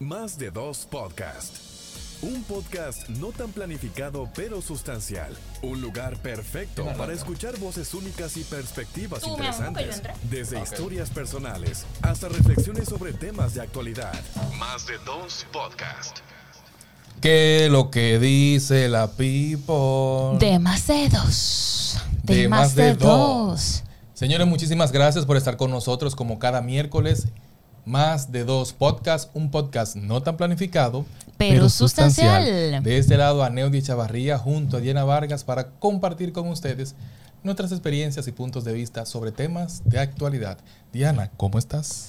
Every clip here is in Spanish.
Más de dos podcast. Un podcast no tan planificado pero sustancial. Un lugar perfecto para escuchar voces únicas y perspectivas Tú, interesantes. Desde historias personales hasta reflexiones sobre temas de actualidad. Más de dos podcast. Que lo que dice la people. De más de dos. De, De más, más de, de dos. Señores, muchísimas gracias por estar con nosotros como cada miércoles. Más de dos podcasts, un podcast no tan planificado, Pero sustancial. De este lado, a Neudi Chavarría junto a Diana Vargas para compartir con ustedes nuestras experiencias y puntos de vista sobre temas de actualidad. Diana, ¿cómo estás?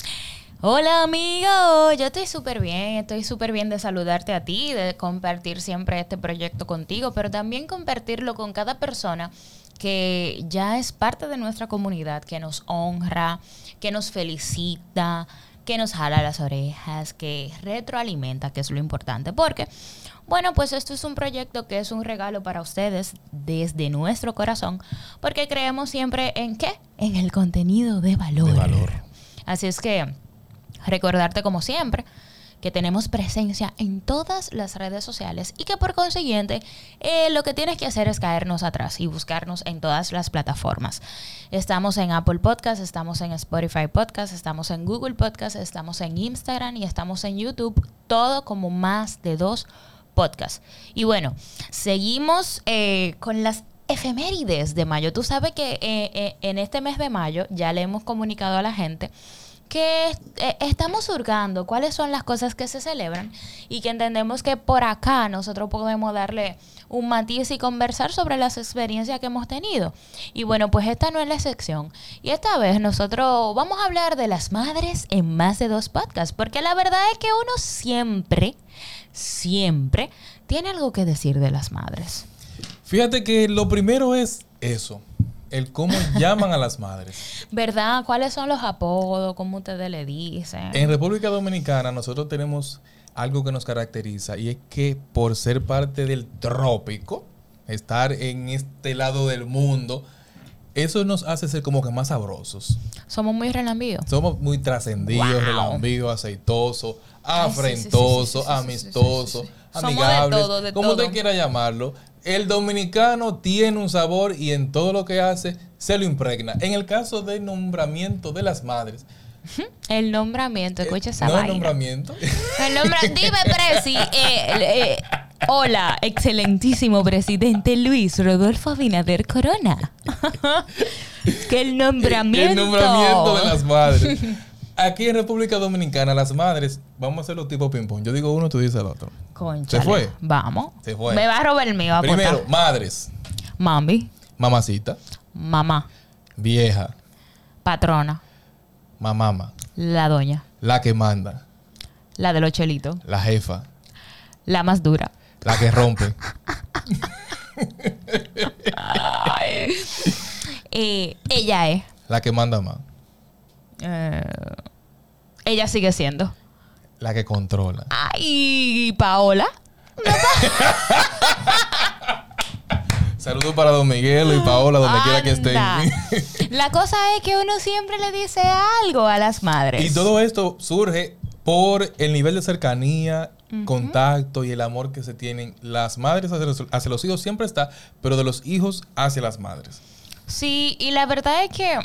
Hola amigo, yo estoy súper bien, estoy súper bien de saludarte a ti, de compartir siempre este proyecto contigo, pero también compartirlo con cada persona que ya es parte de nuestra comunidad, que nos honra, que nos felicita, que nos jala las orejas, que retroalimenta, que es lo importante, porque, bueno, pues esto es un proyecto que es un regalo para ustedes desde nuestro corazón, porque creemos siempre en qué? En el contenido de valor. De valor. Así es que recordarte como siempre que tenemos presencia en todas las redes sociales y que por consiguiente eh, lo que tienes que hacer es caernos atrás y buscarnos en todas las plataformas. Estamos en Apple Podcast, estamos en Spotify Podcast, estamos en Google Podcast, estamos en Instagram y estamos en YouTube, todo como más de dos podcasts. Y bueno, seguimos eh, con las efemérides de mayo. Tú sabes que eh, en este mes de mayo ya le hemos comunicado a la gente que eh, estamos hurgando cuáles son las cosas que se celebran y que entendemos que por acá nosotros podemos darle un matiz y conversar sobre las experiencias que hemos tenido. Y bueno, pues esta no es la excepción. Y esta vez nosotros vamos a hablar de las madres en más de dos podcasts, porque la verdad es que uno siempre, siempre tiene algo que decir de las madres. Fíjate que lo primero es eso, el cómo llaman a las madres. ¿Verdad? ¿Cuáles son los apodos? ¿Cómo ustedes le dicen? En República Dominicana nosotros tenemos algo que nos caracteriza y es que por ser parte del trópico, estar en este lado del mundo, eso nos hace ser como que más sabrosos. Somos muy relambíos. Somos muy trascendidos, Wow. relambíos, aceitosos, afrentosos, amistosos, amigables, como usted quiera llamarlo. El dominicano tiene un sabor y en todo lo que hace se lo impregna. En el caso del nombramiento de las madres, El nombramiento, escucha esa no el vaina. nombramiento, El nombre, dime, Presi. eh, eh, hola, excelentísimo presidente Luis Rodolfo Abinader Corona. que el nombramiento. el nombramiento de las madres. Aquí en República Dominicana, las madres, vamos a hacerlo tipo ping-pong. Yo digo uno, tú dices el otro. Cónchale. Se fue. Vamos. Se fue. Me va a robar el mío. Primero, madres, Mami, mamacita, mamá, vieja, patrona, mamama, la doña, la que manda, la de los chelitos, la jefa, la más dura. la que rompe. Eh, ella es. La que manda más. Eh, ella sigue siendo. La que controla. Ay, Paola. Saludos para Don Miguel y Paola, donde quiera que estén. La cosa es que uno siempre le dice algo a las madres. y todo esto surge por el nivel de cercanía, contacto y el amor que se tienen las madres hacia los, hacia los hijos siempre está, pero de los hijos hacia las madres. Sí, y la verdad es que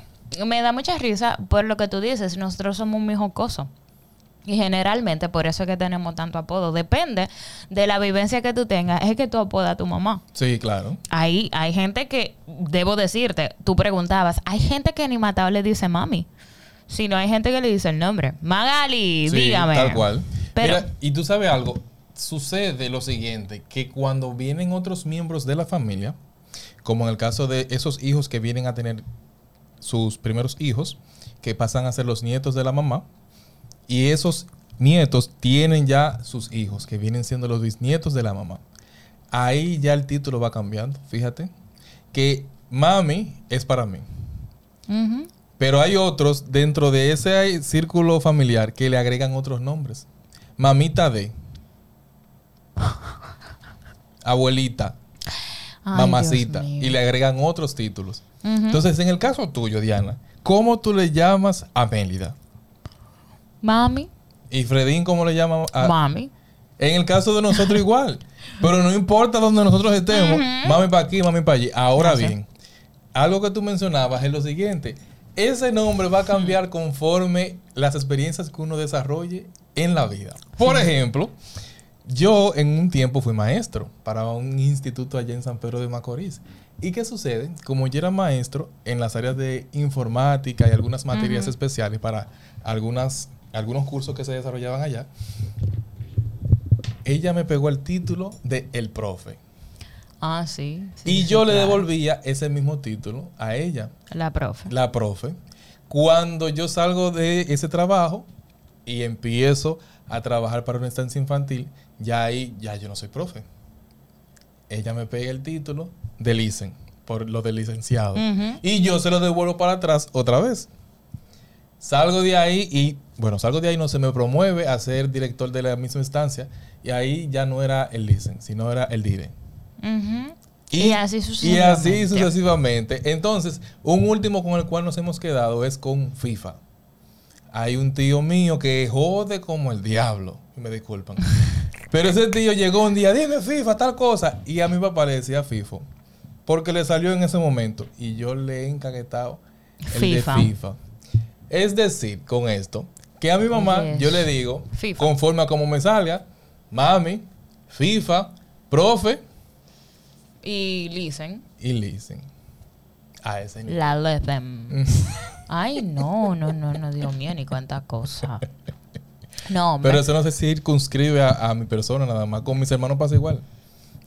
me da mucha risa por lo que tú dices. Nosotros somos muy jocosos. Y generalmente por eso es que tenemos tanto apodo. Depende de la vivencia que tú tengas. Es que tú apodas a tu mamá. Sí, claro. Hay, hay gente que, debo decirte, tú preguntabas, hay gente que ni matado le dice mami. Si no hay gente que le dice el nombre. Magali, Sí, dígame. Tal cual. Pero, Mira, y tú sabes algo, sucede lo siguiente, que cuando vienen otros miembros de la familia, como en el caso de esos hijos que vienen a tener sus primeros hijos, que pasan a ser los nietos de la mamá, y esos nietos tienen ya sus hijos, que vienen siendo los bisnietos de la mamá. Ahí ya el título va cambiando, fíjate, que mami es para mí. Pero hay otros dentro de ese círculo familiar que le agregan otros nombres. Mamita de. Abuelita. Ay, mamacita. Y le agregan otros títulos. Entonces, en el caso tuyo, Diana, ¿cómo tú le llamas a Mélida? Mami. ¿Y Fredín cómo le llama a, Mami. En el caso de nosotros igual. Pero no importa donde nosotros estemos, mami para aquí, mami para allí. Ahora Ah, bien, algo que tú mencionabas es lo siguiente. Ese nombre va a cambiar conforme las experiencias que uno desarrolle en la vida. Por ejemplo, yo en un tiempo fui maestro para un instituto allá en San Pedro de Macorís. ¿Y qué sucede? Como yo era maestro en las áreas de informática y algunas materias especiales para algunas, algunos cursos que se desarrollaban allá, ella me pegó el título de El Profe. Ah, sí. sí, y sí, yo le claro. devolvía ese mismo título a ella, La profe. la profe. Cuando yo salgo de ese trabajo y empiezo a trabajar para una estancia infantil, ya ahí, ya yo no soy profe. Ella me pega el título de licen, por lo de licenciado. Y yo se lo devuelvo para atrás otra vez. Salgo de ahí y, bueno, salgo de ahí, no se me promueve a ser director de la misma estancia. Y ahí ya no era el licen, sino era el dire. Y, así Y sucesivamente. así sucesivamente. Entonces, un último con el cual nos hemos quedado es con FIFA. Hay un tío mío que jode como el diablo. Me disculpan. Pero ese tío llegó un día, dime FIFA, tal cosa. Y a mi papá le decía FIFO. Porque le salió en ese momento. Y yo le he encaquetado el FIFA. de FIFA. Es decir, con esto, que a mi mamá Yes. yo le digo, FIFA. conforme a como me salga, mami, FIFA, profe Y listen. y listen. A ese nivel. La let them. Ay, no, no, no, no, Dios mío, ni cuánta cosa. No, hombre. Pero eso no se circunscribe a, a mi persona nada más. Con mis hermanos pasa igual.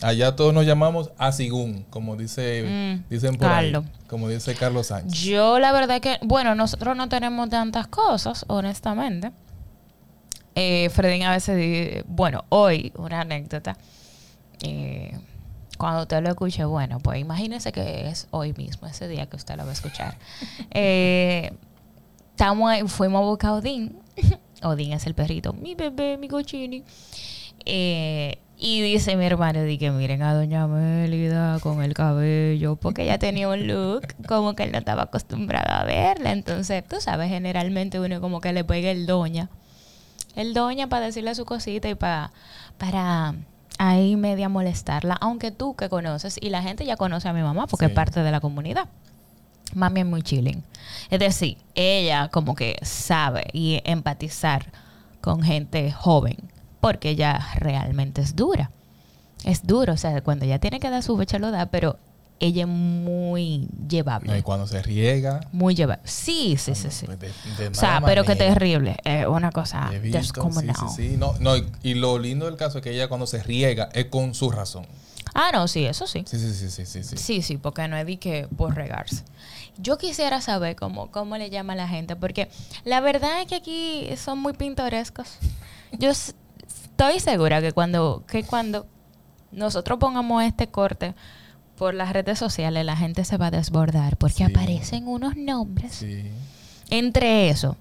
Allá todos nos llamamos Asigún, como dice, Mm, dicen por Carlos. ahí. Como dice Carlos Sánchez. Yo la verdad que, bueno, nosotros no tenemos tantas cosas, honestamente. Eh, Fredín a veces dice, bueno, hoy, una anécdota. eh, cuando usted lo escuche, bueno, pues imagínese que es hoy mismo, ese día que usted lo va a escuchar. Eh, fuimos a buscar a Odín. Odín es el perrito, mi bebé, mi cochini. Eh, y dice mi hermano, di que miren a doña Mélida con el cabello, porque ella tenía un look como que él no estaba acostumbrado a verla. Entonces, tú sabes, generalmente uno como que le pega el doña. El doña para decirle su cosita y para, para ahí media molestarla. Aunque tú que conoces, y la gente ya conoce a mi mamá porque Sí. es parte de la comunidad. Mami es muy chilling. Es decir, ella como que sabe y empatizar con gente joven, porque ella realmente es dura. Es duro, o sea, cuando ella tiene que dar su fecha lo da, pero ella es muy llevable. No, y cuando se riega. Muy llevable. Sí, sí, sí, sí. pues, de- de O sea, pero qué terrible. Es una cosa visto, descomunal. sí, sí, sí. No, no, y, y lo lindo del caso es que ella cuando se riega es con su razón. Ah, no, sí, eso sí. Sí, sí, sí, sí, sí. sí. Sí, sí, porque no es de que por regarse. Yo quisiera saber cómo, cómo le llama a la gente, porque la verdad es que aquí son muy pintorescos. Yo estoy segura que cuando, que cuando nosotros pongamos este corte por las redes sociales, la gente se va a desbordar, porque Sí. aparecen unos nombres. Sí. Entre eso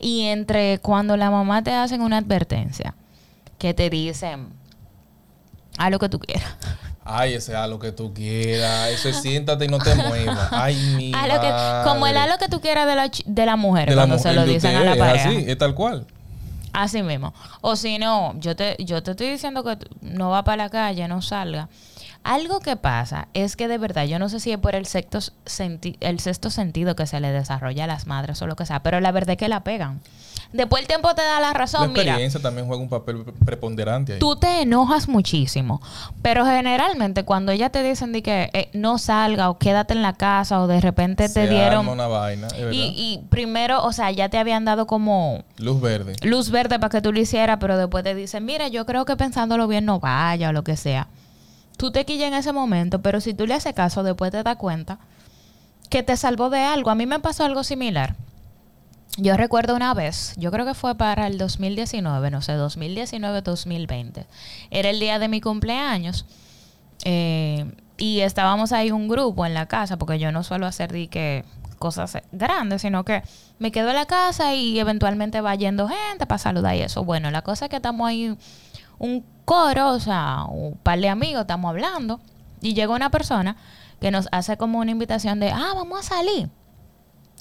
y entre cuando la mamá te hacen una advertencia, que te dicen, a lo que tú quieras. Ay, ese a lo que tú quieras. Eso es siéntate y no te muevas. Ay, mi A lo que, como el a lo que tú quieras de la, de la mujer De la cuando se mujer lo de dicen a la es pareja. Así, es tal cual. Así mismo. O si no, yo te, yo te estoy diciendo que no va para la calle, no salga. Algo que pasa es que de verdad, yo no sé si es por el sexto, senti- el sexto sentido que se le desarrolla a las madres o lo que sea, pero la verdad es que la pegan. Después el tiempo te da la La razón, mira. experiencia también juega un papel preponderante ahí. Tú te enojas muchísimo, pero generalmente cuando ella te dicen de que eh, no salga o quédate en la casa o de repente Se te dieron arma una vaina, es verdad. y, y primero, o sea, ya te habían dado como Luz verde. luz verde para que tú lo hicieras, pero después te dicen, mira, yo creo que pensándolo bien no vaya o lo que sea. Tú te quillas en ese momento, pero si tú le haces caso, después te das cuenta que te salvó de algo. A mí me pasó algo similar. Yo recuerdo una vez, yo creo que fue para el 2019, no sé, 2019-2020. Era el día de mi cumpleaños. eh, y estábamos ahí un grupo en la casa, porque yo no suelo hacer di que cosas grandes, sino que me quedo en la casa y eventualmente va yendo gente para saludar y eso. Bueno, la cosa es que estamos ahí un coro, o sea, un par de amigos, estamos hablando, y llega una persona que nos hace como una invitación de, ah, vamos a salir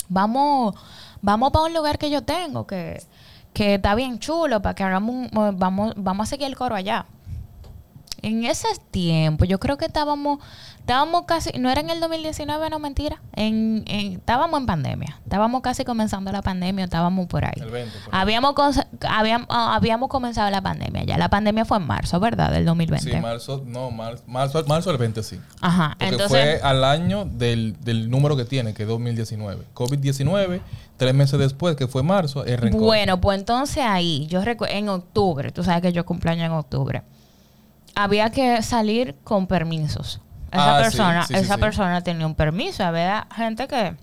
vamos, vamos para un lugar que yo tengo, que, que está bien chulo para que hagamos un, vamos, vamos a seguir el coro allá. En ese tiempo, yo creo que estábamos, estábamos casi, no era en el 2019, no mentira, en, en- estábamos en pandemia, estábamos casi comenzando la pandemia, estábamos por ahí. El 20, por. Habíamos, habíamos, ah, habíamos comenzado la pandemia ya, la pandemia fue en marzo, ¿verdad? Del 2020. Sí, marzo, no, mar- marzo, marzo del 20, sí. Ajá, Porque entonces... fue al año del, del número que tiene, que es 2019. COVID-19, tres meses después, que fue marzo, es rencor. Bueno, pues entonces ahí, yo recuerdo, en octubre, tú sabes que yo cumpleaños en octubre, había que salir con permisos. Esa Ah, persona, sí, sí, esa sí. persona tenía un permiso, había gente que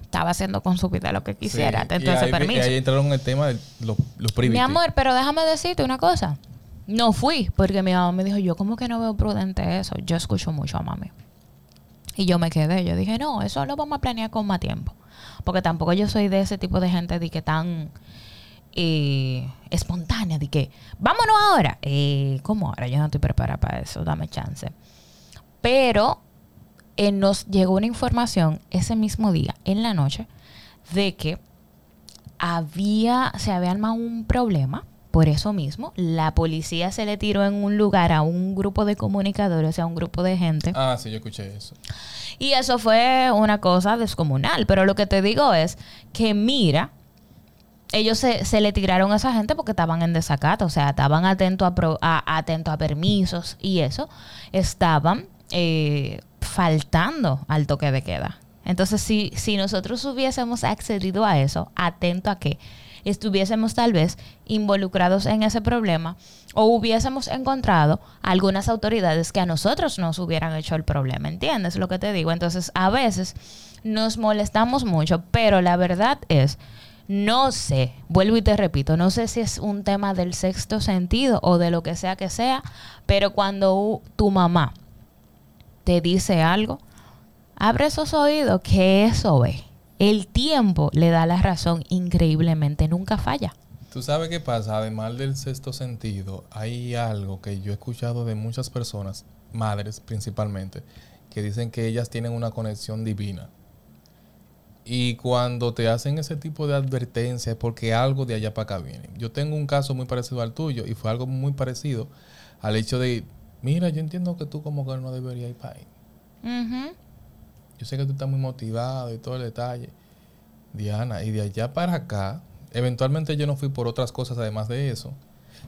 estaba haciendo con su vida lo que quisiera, y a ese permiso. y ahí entraron en el tema de los, los Mi amor, pero déjame decirte una cosa. No fui, porque mi mamá me dijo, yo como que no veo prudente eso. Yo escucho mucho a mami. Y yo me quedé. Yo dije, no, eso lo vamos a planear con más tiempo. Porque tampoco yo soy de ese tipo de gente de que tan eh, espontánea, de que, vámonos ahora. Eh, ¿Cómo ahora? Yo no estoy preparada para eso, dame chance. Pero eh, nos llegó una información ese mismo día, en la noche, de que había, se había armado un problema. Por eso mismo, la policía se le tiró en un lugar a un grupo de comunicadores, o sea, a un grupo de gente. Ah, sí, yo escuché eso. Y eso fue una cosa descomunal. Pero lo que te digo es que mira, ellos se, se le tiraron a esa gente porque estaban en desacato, o sea, estaban atentos a, a, atento a permisos y eso, estaban eh, faltando al toque de queda. Entonces, si, si nosotros hubiésemos accedido a eso, atento a que estuviésemos tal vez involucrados en ese problema o hubiésemos encontrado algunas autoridades que a nosotros nos hubieran hecho el problema, ¿entiendes lo que te digo? Entonces, a veces nos molestamos mucho, pero la verdad es, no sé, vuelvo y te repito, no sé si es un tema del sexto sentido o de lo que sea que sea, pero cuando tu mamá te dice algo, abre esos oídos que eso ve. El tiempo le da la razón increíblemente, nunca falla. Tú sabes qué pasa, además del sexto sentido, hay algo que yo he escuchado de muchas personas, madres principalmente, que dicen que ellas tienen una conexión divina. Y cuando te hacen ese tipo de advertencia es porque algo de allá para acá viene. Yo tengo un caso muy parecido al tuyo y fue algo muy parecido al hecho de, mira, yo entiendo que tú como que no deberías ir para ahí. Ujú. Yo sé que tú estás muy motivado y todo el detalle. Diana, y de allá para acá, eventualmente yo no fui por otras cosas además de eso.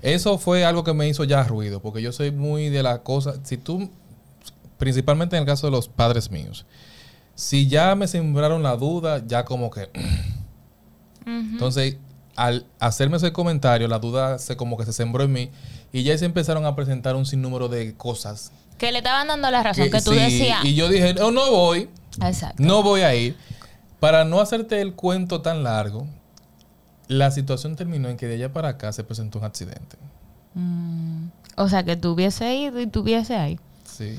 Eso fue algo que me hizo ya ruido, porque yo soy muy de la cosa, si tú, principalmente en el caso de los padres míos, si ya me sembraron la duda, ya como que... Entonces, al hacerme ese comentario, la duda se como que se sembró en mí y ya se empezaron a presentar un sinnúmero de cosas. Que le estaban dando la razón, que, tú sí, decías. Y yo dije, no, no voy. Exacto. No voy a ir. Para no hacerte el cuento tan largo, la situación terminó en que de allá para acá se presentó un accidente. Mm, o sea, que tú hubiese ido y tuviese ahí. Sí.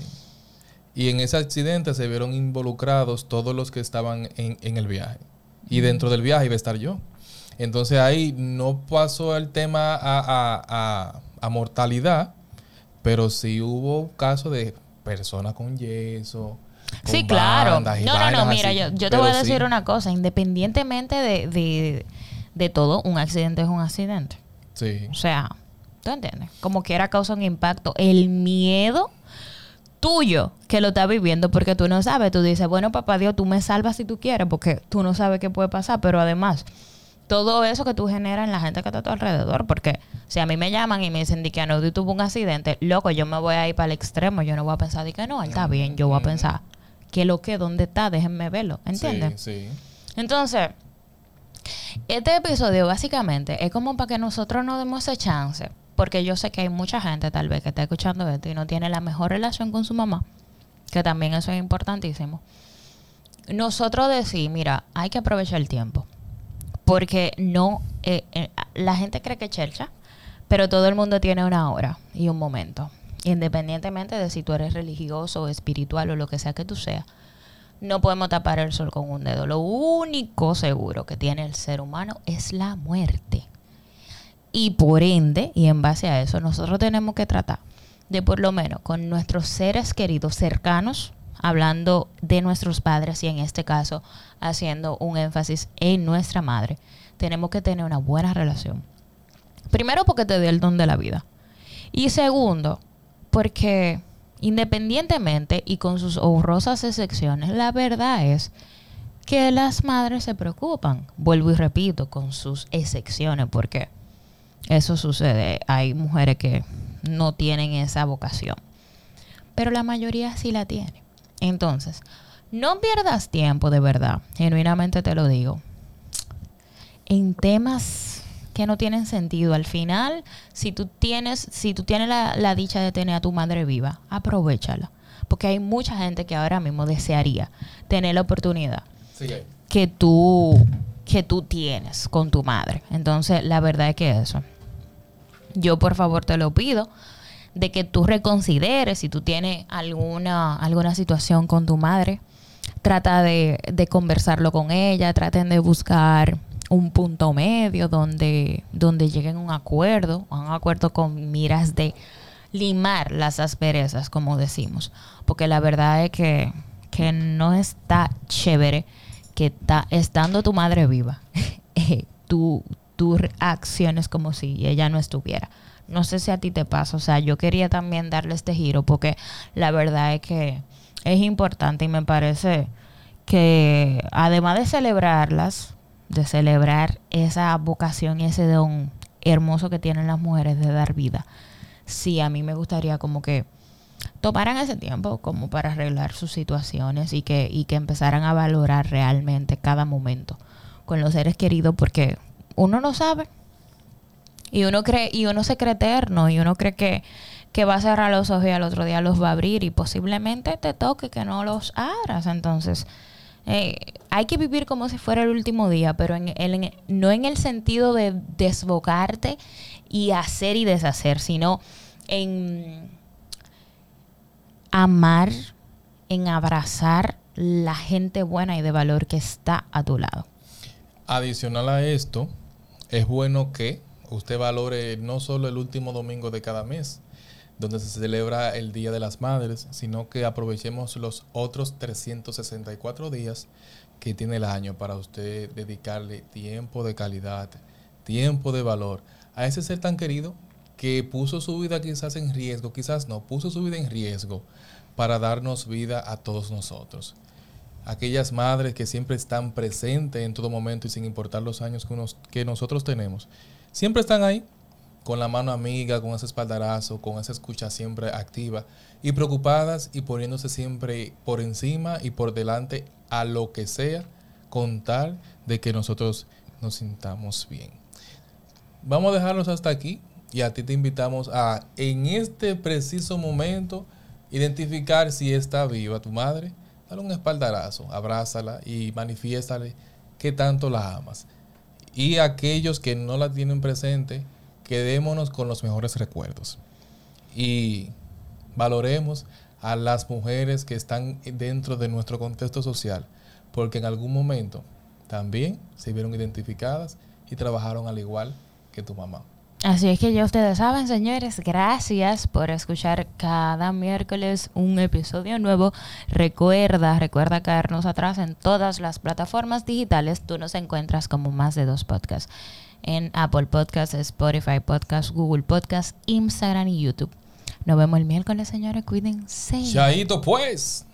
Y en ese accidente se vieron involucrados todos los que estaban en, en el viaje. Y dentro del viaje iba a estar yo. Entonces ahí no pasó el tema a, a- a- a mortalidad, pero sí hubo casos de personas con yeso. Sí, claro. No, no, no, mira, así. yo, yo te Pero voy a sí. decir una cosa. Independientemente de, de, de todo, un accidente es un accidente. Sí. O sea, ¿tú entiendes? Como quiera causa un impacto. El miedo tuyo que lo estás viviendo porque tú no sabes. Tú dices, bueno, papá Dios, tú me salvas si tú quieres porque tú no sabes qué puede pasar. Pero además, todo eso que tú generas en la gente que está a tu alrededor. Porque si a mí me llaman y me dicen que Anody tuvo un accidente, loco, yo me voy a ir para el extremo. Yo no voy a pensar de que no, él está bien. Yo voy a pensar, ¿qué lo que? ¿Dónde está? Déjenme verlo. ¿Entiendes? Sí, sí. Entonces, este episodio básicamente es como para que nosotros nos demos ese chance, porque yo sé que hay mucha gente tal vez que está escuchando esto y no tiene la mejor relación con su mamá, que también eso es importantísimo. Nosotros decir, mira, hay que aprovechar el tiempo, porque no, eh, eh, la gente cree que es chelcha, pero todo el mundo tiene una hora y un momento, independientemente de si tú eres religioso o espiritual o lo que sea que tú seas no podemos tapar el sol con un dedo. Lo único seguro que tiene el ser humano es la muerte. Y por ende, y en base a eso, nosotros tenemos que tratar de por lo menos con nuestros seres queridos cercanos, hablando de nuestros padres y en este caso haciendo un énfasis en nuestra madre, tenemos que tener una buena relación. Primero porque te dé el don de la vida. Y segundo, porque independientemente y con sus horrorosas excepciones, la verdad es que las madres se preocupan, vuelvo y repito, con sus excepciones, porque eso sucede. Hay mujeres que no tienen esa vocación, pero la mayoría sí la tiene. Entonces, no pierdas tiempo de verdad, genuinamente te lo digo, en temas que no tienen sentido. Al final, si tú tienes, si tú tienes la, dicha de tener a tu madre viva, aprovechala. Porque hay mucha gente que ahora mismo desearía tener la oportunidad que tú que tú tienes con tu madre. Entonces, la verdad es que eso. Yo por favor te lo pido de que tú reconsideres si tú tienes alguna alguna situación con tu madre, trata de, de conversarlo con ella, traten de buscar un punto medio donde, donde lleguen a un acuerdo, un acuerdo con miras de limar las asperezas, como decimos. Porque la verdad es que, que no está chévere que está, estando tu madre viva, eh, tú, tú acciones como si ella no estuviera. No sé si a ti te pasa, o sea, yo quería también darle este giro porque la verdad es que es importante y me parece que además de celebrarlas, de celebrar esa vocación y ese don hermoso que tienen las mujeres de dar vida. Sí, a mí me gustaría como que tomaran ese tiempo como para arreglar sus situaciones y que, y que empezaran a valorar realmente cada momento con los seres queridos porque uno no sabe y uno cree y uno se cree eterno y uno cree que, que va a cerrar los ojos y al otro día los va a abrir y posiblemente te toque que no los abras entonces eh, hay que vivir como si fuera el último día, pero en, no en el sentido de desbocarte y hacer y deshacer, sino en amar, en abrazar la gente buena y de valor que está a tu lado. Adicional a esto, es bueno que usted valore no solo el último domingo de cada mes, donde se celebra el Día de las Madres, sino que aprovechemos los otros 364 días que tiene el año para usted dedicarle tiempo de calidad, tiempo de valor a ese ser tan querido que puso su vida quizás en riesgo, quizás no, puso su vida en riesgo para darnos vida a todos nosotros. Aquellas madres que siempre están presentes en todo momento y sin importar los años que, que nosotros tenemos, siempre están ahí con la mano amiga, con ese espaldarazo, con esa escucha siempre activa y preocupadas y poniéndose siempre por encima y por delante a lo que sea con tal de que nosotros nos sintamos bien. Vamos a dejarlos hasta aquí y a ti te invitamos a en este preciso momento identificar si está viva tu madre, dale un espaldarazo, abrázala y manifiéstale que tanto la amas. Y aquellos que no la tienen presente, quedémonos con los mejores recuerdos y valoremos a las mujeres que están dentro de nuestro contexto social, porque en algún momento también se vieron identificadas y trabajaron al igual que tu mamá. Así es que ya ustedes saben, señores, gracias por escuchar cada miércoles un episodio nuevo. Recuerda, recuerda caernos atrás en todas las plataformas digitales. Tú nos encuentras como más de dos podcasts en Apple Podcasts, Spotify Podcasts, Google Podcasts, Instagram y YouTube. Nos vemos el miércoles, señores. Cuídense. Chaito, pues.